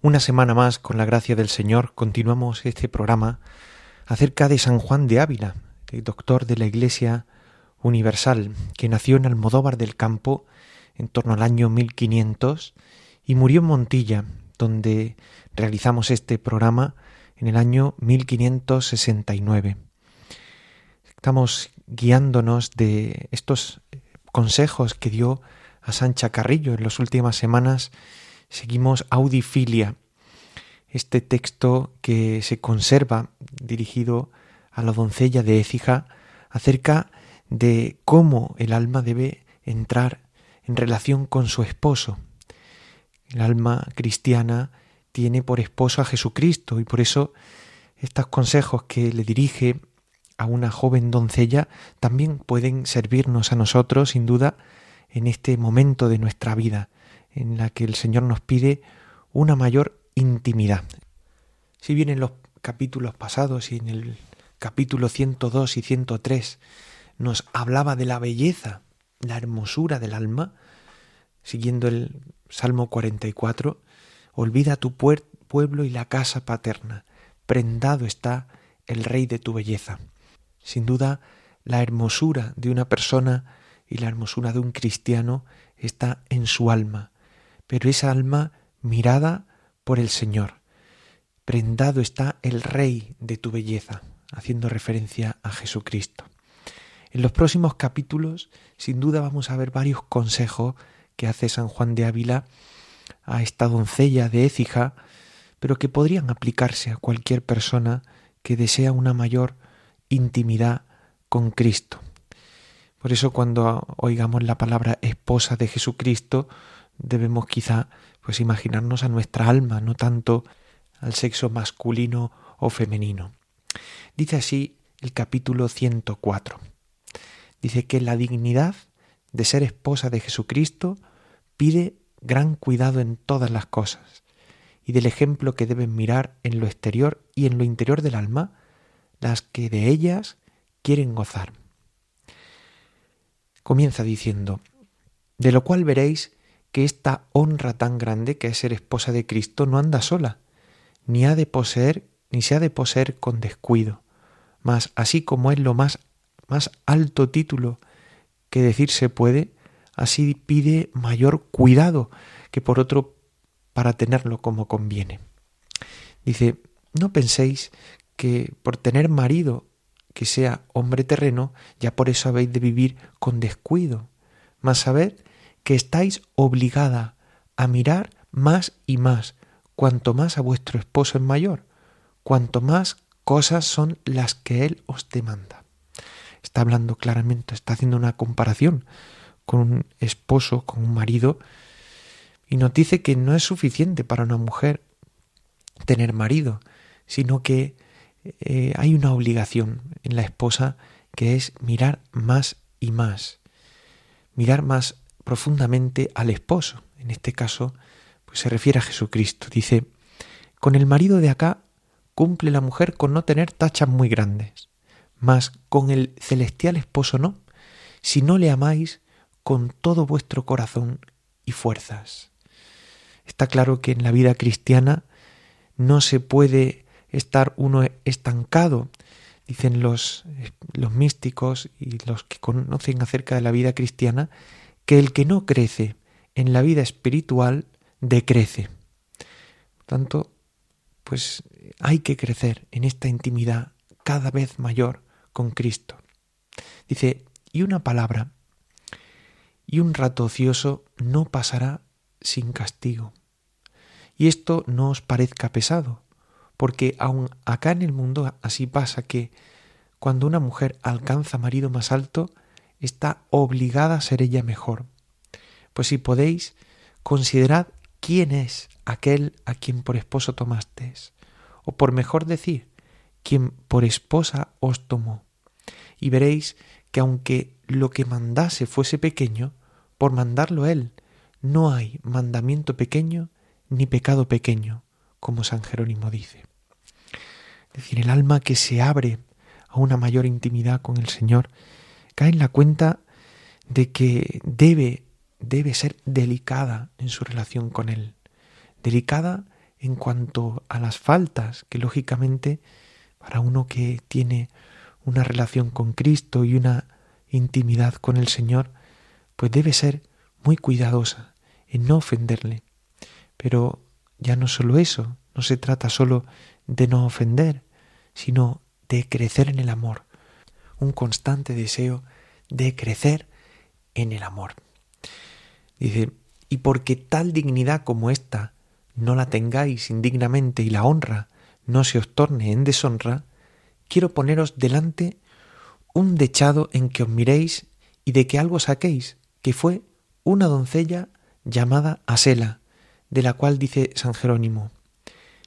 Una semana más, con la gracia del Señor, continuamos este programa acerca de San Juan de Ávila, el doctor de la Iglesia Universal, que nació en Almodóvar del Campo en torno al año 1500 y murió en Montilla, donde realizamos este programa en el año 1569. Estamos guiándonos de estos consejos que dio a Sancha Carrillo en las últimas semanas seguimos Audifilia, este texto que se conserva dirigido a la doncella de Écija acerca de cómo el alma debe entrar en relación con su esposo. El alma cristiana tiene por esposo a Jesucristo y por eso estos consejos que le dirige a una joven doncella también pueden servirnos a nosotros sin duda en este momento de nuestra vida en la que el Señor nos pide una mayor intimidad. Si bien en los capítulos pasados y en el capítulo 102 y 103 nos hablaba de la belleza, la hermosura del alma, siguiendo el Salmo 44, olvida tu pueblo y la casa paterna, prendado está el rey de tu belleza. Sin duda, la hermosura de una persona y la hermosura de un cristiano está en su alma, pero esa alma mirada por el Señor. Prendado está el Rey de tu belleza, haciendo referencia a Jesucristo. En los próximos capítulos, sin duda, vamos a ver varios consejos que hace San Juan de Ávila a esta doncella de Écija, pero que podrían aplicarse a cualquier persona que desea una mayor intimidad con Cristo. Por eso cuando oigamos la palabra esposa de Jesucristo, debemos quizá pues imaginarnos a nuestra alma, no tanto al sexo masculino o femenino. Dice así el capítulo 104. Dice que la dignidad de ser esposa de Jesucristo pide gran cuidado en todas las cosas y del ejemplo que deben mirar en lo exterior y en lo interior del alma las que de ellas quieren gozar. Comienza diciendo, de lo cual veréis que esta honra tan grande que es ser esposa de Cristo no anda sola, ni ha de poseer, ni se ha de poseer con descuido, mas así como es lo más, más alto título que decir se puede, así pide mayor cuidado que por otro para tenerlo como conviene. Dice, no penséis que por tener marido que sea hombre terreno, ya por eso habéis de vivir con descuido, mas sabed que estáis obligada a mirar más y más, cuanto más a vuestro esposo es mayor, cuanto más cosas son las que él os demanda. Está hablando claramente, está haciendo una comparación con un esposo, con un marido, y nos dice que no es suficiente para una mujer tener marido, sino que eh, hay una obligación en la esposa que es mirar más y más, mirar más profundamente al esposo. En este caso, pues se refiere a Jesucristo. Dice, con el marido de acá cumple la mujer con no tener tachas muy grandes, mas con el celestial esposo no, si no le amáis con todo vuestro corazón y fuerzas. Está claro que en la vida cristiana no se puede estar uno estancado, dicen los, los místicos y los que conocen acerca de la vida cristiana, que el que no crece en la vida espiritual decrece. Por tanto, pues hay que crecer en esta intimidad cada vez mayor con Cristo. Dice, y una palabra y un rato ocioso no pasará sin castigo. Y esto no os parezca pesado, porque aun acá en el mundo así pasa que cuando una mujer alcanza marido más alto, está obligada a ser ella mejor. Pues si podéis, considerad quién es aquel a quien por esposo tomasteis, o por mejor decir, quien por esposa os tomó. Y veréis que aunque lo que mandase fuese pequeño, por mandarlo él, no hay mandamiento pequeño ni pecado pequeño, como San Jerónimo dice. Es decir, el alma que se abre a una mayor intimidad con el Señor cae en la cuenta de que debe, debe ser delicada en su relación con Él. Delicada en cuanto a las faltas que lógicamente para uno que tiene una relación con Cristo y una intimidad con el Señor, pues debe ser muy cuidadosa en no ofenderle. Pero ya no solo eso, no se trata solo de no ofender, sino de crecer en el amor, un constante deseo de crecer en el amor. Dice, y porque tal dignidad como esta no la tengáis indignamente y la honra no se os torne en deshonra, quiero poneros delante un dechado en que os miréis y de que algo saquéis, que fue una doncella llamada Asela, de la cual dice San Jerónimo,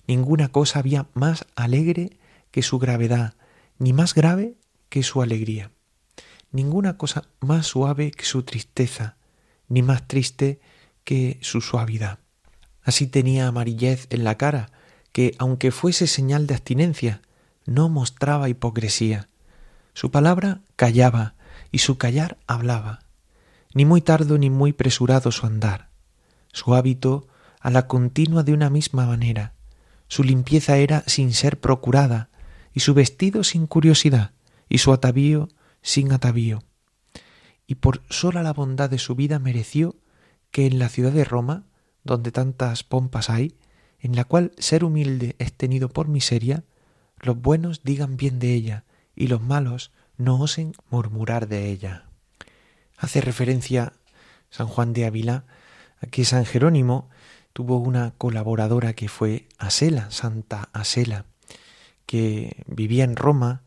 ninguna cosa había más alegre que su gravedad, ni más grave que su alegría, ninguna cosa más suave que su tristeza, ni más triste que su suavidad. Así tenía amarillez en la cara, que, aunque fuese señal de abstinencia, no mostraba hipocresía. Su palabra callaba, y su callar hablaba. Ni muy tardo ni muy presurado su andar. Su hábito a la continua de una misma manera. Su limpieza era sin ser procurada, y su vestido sin curiosidad, y su atavío sin atavío. Y por sola la bondad de su vida mereció que en la ciudad de Roma, donde tantas pompas hay, en la cual ser humilde es tenido por miseria, los buenos digan bien de ella, y los malos no osen murmurar de ella. Hace referencia San Juan de Ávila a que San Jerónimo tuvo una colaboradora que fue Asela, Santa Asela, que vivía en Roma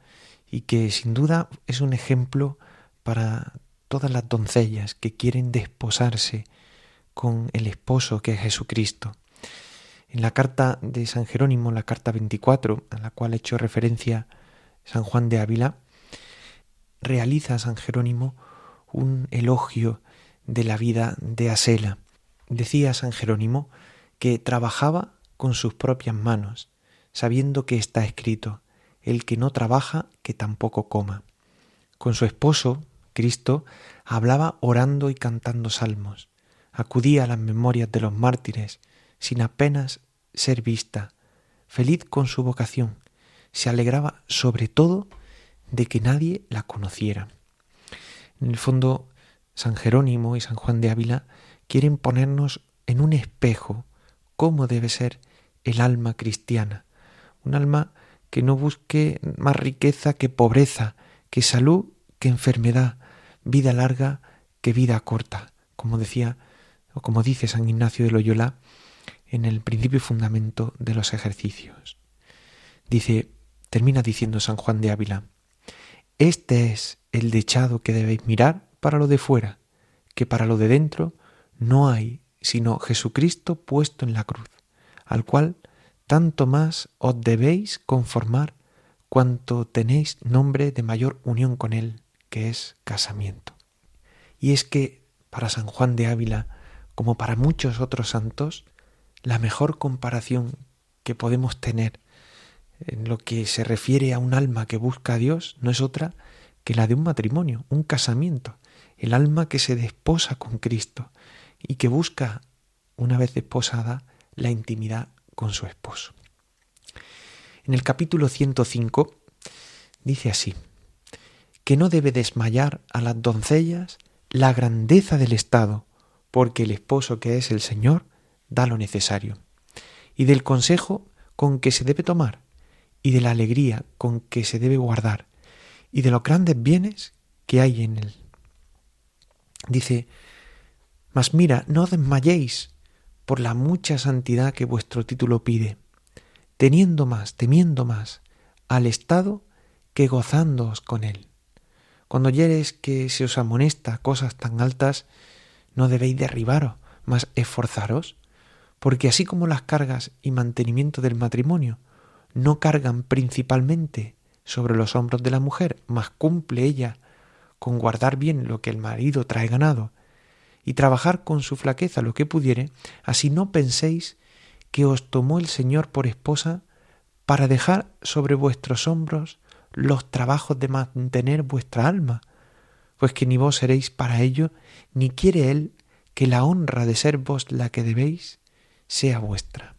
y que sin duda es un ejemplo para todas las doncellas que quieren desposarse con el esposo que es Jesucristo. En la carta de San Jerónimo, la carta 24, a la cual hecho referencia San Juan de Ávila, realiza San Jerónimo un elogio de la vida de Asela. Decía San Jerónimo que trabajaba con sus propias manos, sabiendo que está escrito, el que no trabaja, que tampoco coma. Con su esposo, Cristo, hablaba orando y cantando salmos, acudía a las memorias de los mártires, sin apenas ser vista, feliz con su vocación, se alegraba sobre todo de que nadie la conociera. En el fondo, San Jerónimo y San Juan de Ávila quieren ponernos en un espejo cómo debe ser el alma cristiana, un alma que no busque más riqueza que pobreza, que salud que enfermedad, vida larga que vida corta, como decía o como dice San Ignacio de Loyola en el principio y fundamento de los ejercicios. Dice, termina diciendo San Juan de Ávila, este es el dechado que debéis mirar para lo de fuera, que para lo de dentro no hay sino Jesucristo puesto en la cruz, al cual tanto más os debéis conformar cuanto tenéis nombre de mayor unión con Él, que es casamiento. Y es que para San Juan de Ávila, como para muchos otros santos, la mejor comparación que podemos tener en lo que se refiere a un alma que busca a Dios no es otra que la de un matrimonio, un casamiento, el alma que se desposa con Cristo y que busca, una vez desposada, la intimidad con su esposo. En el capítulo 105 dice así, que no debe desmayar a las doncellas la grandeza del Estado, porque el esposo que es el Señor da lo necesario, y del consejo con que se debe tomar, y de la alegría con que se debe guardar, y de los grandes bienes que hay en él. Dice, mas mira, no desmayéis por la mucha santidad que vuestro título pide, teniendo más, temiendo más al Estado que gozándoos con él. Cuando oyeres que se os amonesta cosas tan altas, no debéis derribaros, mas esforzaros porque así como las cargas y mantenimiento del matrimonio no cargan principalmente sobre los hombros de la mujer, mas cumple ella con guardar bien lo que el marido trae ganado y trabajar con su flaqueza lo que pudiere, así no penséis que os tomó el Señor por esposa para dejar sobre vuestros hombros los trabajos de mantener vuestra alma, pues que ni vos seréis para ello, ni quiere Él que la honra de ser vos la que debéis sea vuestra.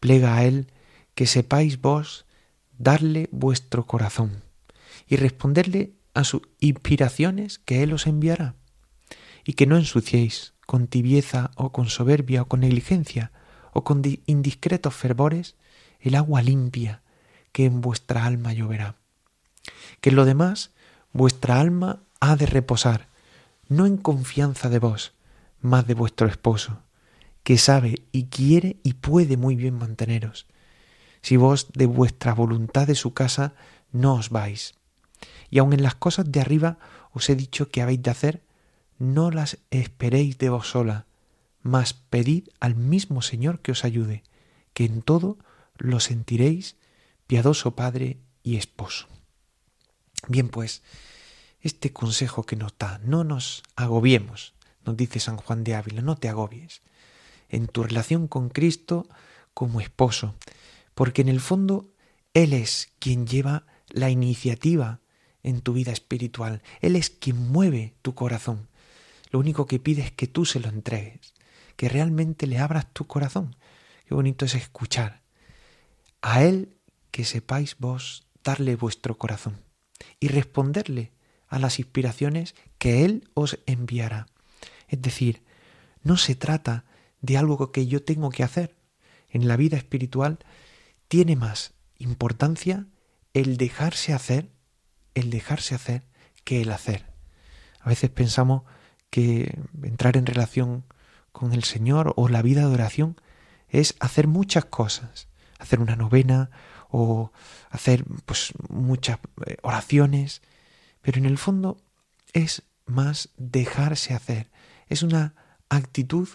Plega a Él que sepáis vos darle vuestro corazón y responderle a sus inspiraciones que Él os enviará, y que no ensuciéis con tibieza o con soberbia o con negligencia o con indiscretos fervores el agua limpia que en vuestra alma lloverá. Que en lo demás vuestra alma ha de reposar, no en confianza de vos, mas de vuestro esposo, que sabe y quiere y puede muy bien manteneros, si vos de vuestra voluntad de su casa no os vais. Y aun en las cosas de arriba os he dicho que habéis de hacer, no las esperéis de vos sola, mas pedid al mismo Señor que os ayude, que en todo lo sentiréis, piadoso Padre y Esposo. Bien, pues, este consejo que nos da, no nos agobiemos, nos dice San Juan de Ávila, no te agobies en tu relación con Cristo como esposo, porque en el fondo Él es quien lleva la iniciativa en tu vida espiritual, Él es quien mueve tu corazón. Lo único que pide es que tú se lo entregues, que realmente le abras tu corazón. Qué bonito es escuchar. A Él que sepáis vos darle vuestro corazón y responderle a las inspiraciones que Él os enviará. Es decir, no se trata de algo que yo tengo que hacer. En la vida espiritual tiene más importancia el dejarse hacer, el dejarse hacer que el hacer. A veces pensamos que entrar en relación con el Señor o la vida de oración es hacer muchas cosas, hacer una novena o hacer pues muchas eh, oraciones, pero en el fondo es más dejarse hacer, es una actitud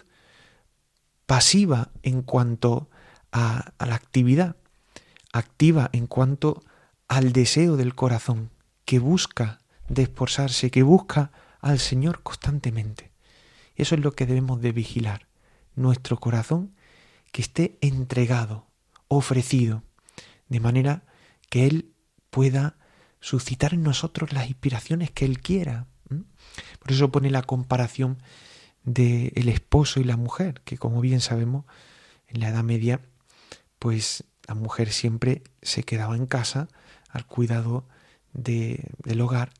pasiva en cuanto a, la actividad, activa en cuanto al deseo del corazón, que busca desposarse, que busca al Señor constantemente. Eso es lo que debemos de vigilar, nuestro corazón que esté entregado, ofrecido, de manera que Él pueda suscitar en nosotros las inspiraciones que Él quiera. Por eso pone la comparación del el esposo y la mujer, que como bien sabemos, en la Edad Media, pues la mujer siempre se quedaba en casa al cuidado de, del hogar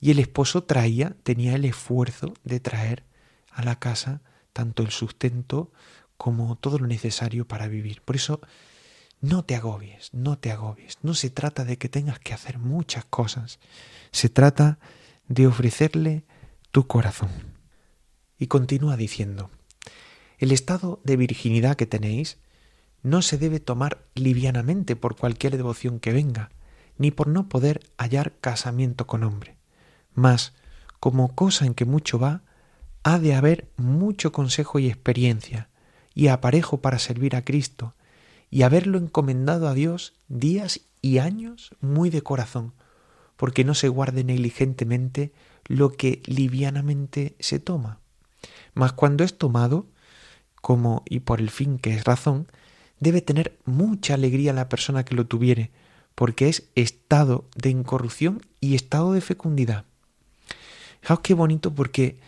y el esposo traía, tenía el esfuerzo de traer a la casa tanto el sustento como todo lo necesario para vivir. Por eso no te agobies, no te agobies. No se trata de que tengas que hacer muchas cosas. Se trata de ofrecerle tu corazón. Y continúa diciendo, el estado de virginidad que tenéis no se debe tomar livianamente por cualquier devoción que venga, ni por no poder hallar casamiento con hombre. Mas, como cosa en que mucho va, ha de haber mucho consejo y experiencia, y aparejo para servir a Cristo, y haberlo encomendado a Dios días y años muy de corazón, porque no se guarde negligentemente lo que livianamente se toma. Mas cuando es tomado, como y por el fin que es razón, debe tener mucha alegría la persona que lo tuviere, porque es estado de incorrupción y estado de fecundidad. Fijaos qué bonito porque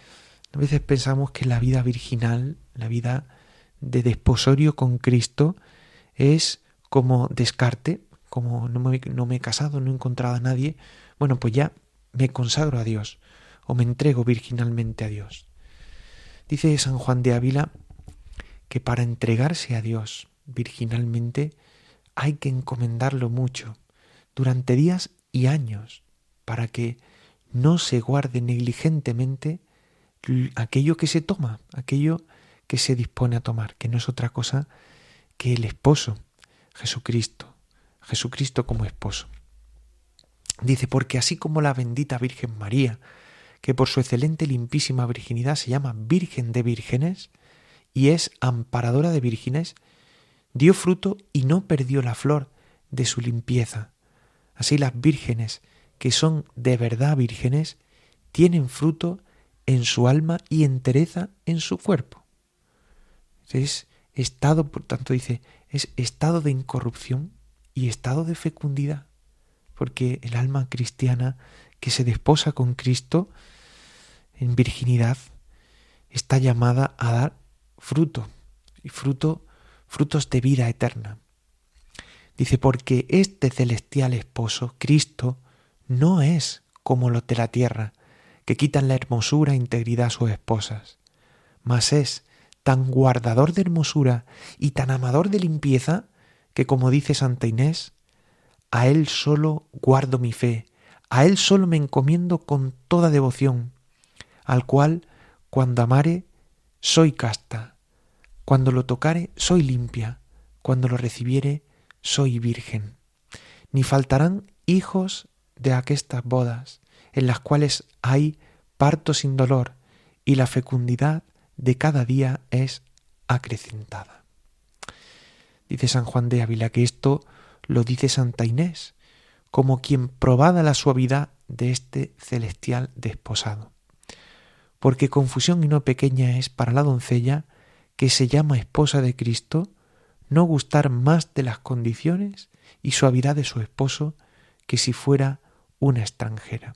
a veces pensamos que la vida virginal, la vida de desposorio con Cristo, es como descarte, como no me, no me he casado, no he encontrado a nadie, bueno, pues ya me consagro a Dios o me entrego virginalmente a Dios. Dice San Juan de Ávila que para entregarse a Dios virginalmente hay que encomendarlo mucho, durante días y años, para que no se guarde negligentemente aquello que se toma, aquello que se dispone a tomar, que no es otra cosa que el esposo, Jesucristo, Jesucristo como esposo. Dice, porque así como la bendita Virgen María, que por su excelente limpísima virginidad se llama Virgen de Vírgenes, y es amparadora de vírgenes, dio fruto y no perdió la flor de su limpieza. Así las vírgenes, que son de verdad vírgenes, tienen fruto en su alma y entereza en su cuerpo. Es estado, por tanto dice, es estado de incorrupción y estado de fecundidad, porque el alma cristiana que se desposa con Cristo en virginidad está llamada a dar fruto, y fruto, frutos de vida eterna. Dice, porque este celestial esposo, Cristo, no es como los de la tierra, que quitan la hermosura e integridad a sus esposas, mas es tan guardador de hermosura y tan amador de limpieza, que como dice Santa Inés, a Él solo guardo mi fe, a Él solo me encomiendo con toda devoción, al cual, cuando amare, soy casta, cuando lo tocare, soy limpia, cuando lo recibiere, soy virgen. Ni faltarán hijos de aquestas bodas, en las cuales hay parto sin dolor, y la fecundidad de cada día es acrecentada. Dice San Juan de Ávila que esto lo dice Santa Inés, como quien probada la suavidad de este celestial desposado. Porque confusión y no pequeña es para la doncella que se llama esposa de Cristo no gustar más de las condiciones y suavidad de su esposo que si fuera una extranjera.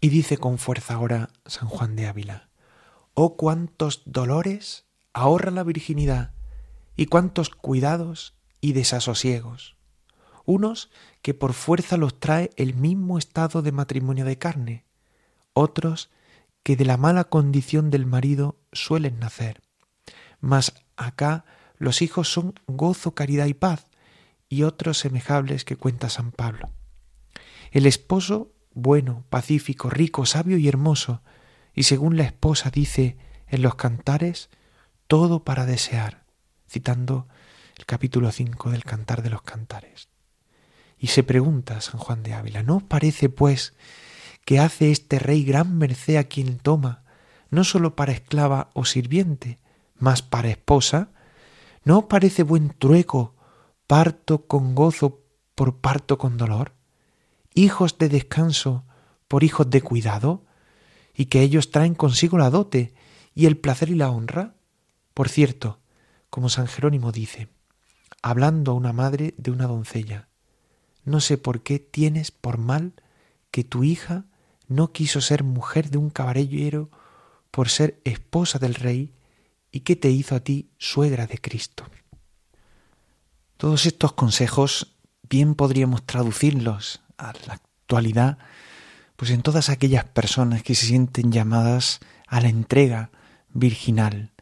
Y dice con fuerza ahora San Juan de Ávila, oh cuántos dolores ahorra la virginidad y cuántos cuidados y desasosiegos unos que por fuerza los trae el mismo estado de matrimonio de carne, otros que de la mala condición del marido suelen nacer. Mas acá los hijos son gozo, caridad y paz, y otros semejables que cuenta San Pablo. El esposo bueno, pacífico, rico, sabio y hermoso, y según la esposa dice en los cantares, todo para desear, citando el capítulo 5 del Cantar de los Cantares. Y se pregunta San Juan de Ávila, ¿no parece, pues, que hace este rey gran merced a quien toma, no sólo para esclava o sirviente, mas para esposa? ¿No parece buen trueco parto con gozo por parto con dolor? ¿Hijos de descanso por hijos de cuidado? ¿Y que ellos traen consigo la dote y el placer y la honra? Por cierto, como San Jerónimo dice, hablando a una madre de una doncella, no sé por qué tienes por mal que tu hija no quiso ser mujer de un caballero por ser esposa del rey y que te hizo a ti suegra de Cristo. Todos estos consejos bien podríamos traducirlos a la actualidad, pues en todas aquellas personas que se sienten llamadas a la entrega virginal,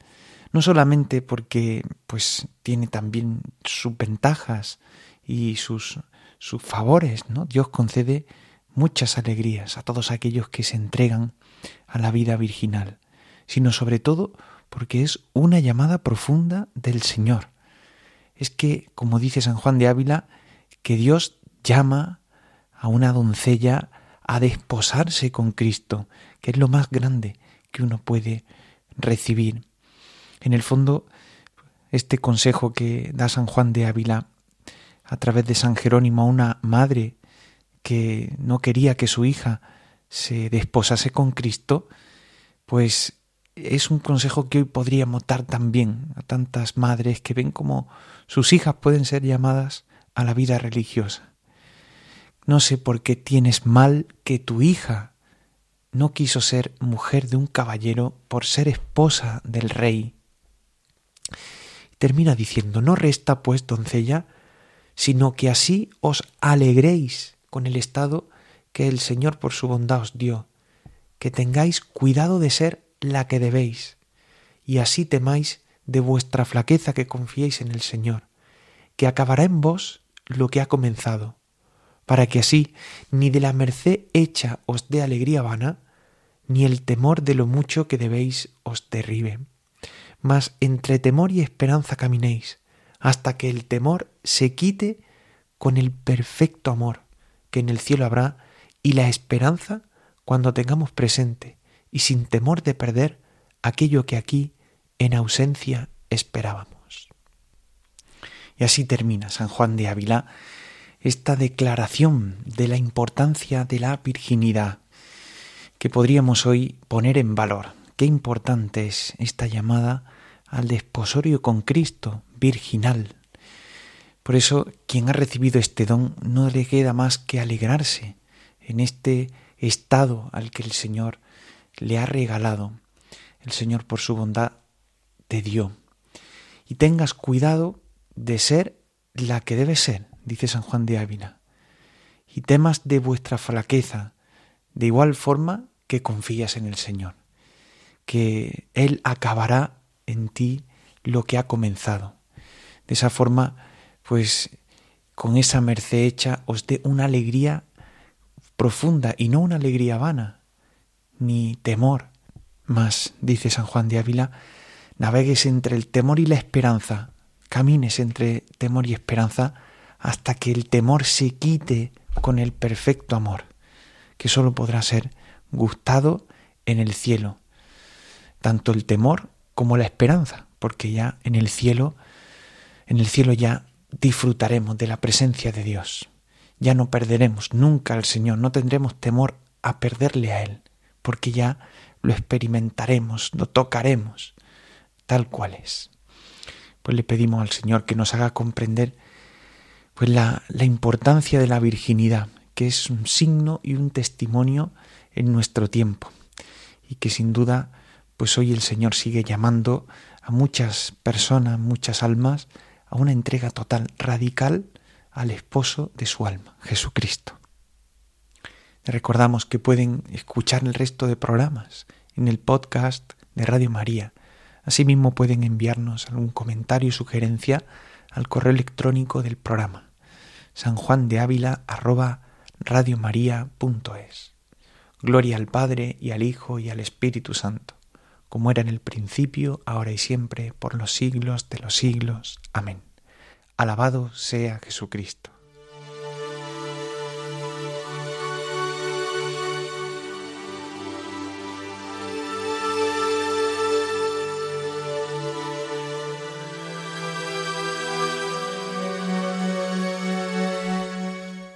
no solamente porque pues tiene también sus ventajas y sus sus favores, ¿no? Dios concede muchas alegrías a todos aquellos que se entregan a la vida virginal, sino sobre todo porque es una llamada profunda del Señor. Es que, como dice San Juan de Ávila, que Dios llama a una doncella a desposarse con Cristo, que es lo más grande que uno puede recibir. En el fondo, este consejo que da San Juan de Ávila a través de San Jerónimo a una madre que no quería que su hija se desposase con Cristo, pues es un consejo que hoy podríamos dar también a tantas madres que ven como sus hijas pueden ser llamadas a la vida religiosa. No sé por qué tienes mal que tu hija no quiso ser mujer de un caballero por ser esposa del rey. Termina diciendo, no resta pues, doncella, sino que así os alegréis con el estado que el Señor por su bondad os dio, que tengáis cuidado de ser la que debéis, y así temáis de vuestra flaqueza que confiéis en el Señor, que acabará en vos lo que ha comenzado, para que así ni de la merced hecha os dé alegría vana, ni el temor de lo mucho que debéis os derribe. Mas entre temor y esperanza caminéis, hasta que el temor se quite con el perfecto amor que en el cielo habrá y la esperanza cuando tengamos presente y sin temor de perder aquello que aquí en ausencia esperábamos. Y así termina San Juan de Ávila esta declaración de la importancia de la virginidad que podríamos hoy poner en valor. Qué importante es esta llamada al desposorio con Cristo, virginal. Por eso, quien ha recibido este don no le queda más que alegrarse en este estado al que el Señor le ha regalado. El Señor por su bondad te dio. Y tengas cuidado de ser la que debe ser, dice San Juan de Ávila. Y temas de vuestra flaqueza, de igual forma que confías en el Señor, que Él acabará en ti lo que ha comenzado. De esa forma, pues con esa merced hecha os dé una alegría profunda y no una alegría vana, ni temor. Mas, dice San Juan de Ávila, navegues entre el temor y la esperanza, camines entre temor y esperanza hasta que el temor se quite con el perfecto amor, que sólo podrá ser gustado en el cielo, tanto el temor como la esperanza, porque ya en el cielo, en el cielo ya disfrutaremos de la presencia de Dios. Ya no perderemos nunca al Señor, no tendremos temor a perderle a Él, porque ya lo experimentaremos, lo tocaremos, tal cual es. Pues le pedimos al Señor que nos haga comprender pues la, la importancia de la virginidad, que es un signo y un testimonio en nuestro tiempo, y que sin duda pues hoy el Señor sigue llamando a muchas personas, muchas almas, a una entrega total, radical al esposo de su alma, Jesucristo. Recordamos que pueden escuchar el resto de programas en el podcast de Radio María. Asimismo pueden enviarnos algún comentario sugerencia al correo electrónico del programa sanjuandeávila@radiomaria.es. Gloria al Padre y al Hijo y al Espíritu Santo como era en el principio, ahora y siempre, por los siglos de los siglos. Amén. Alabado sea Jesucristo.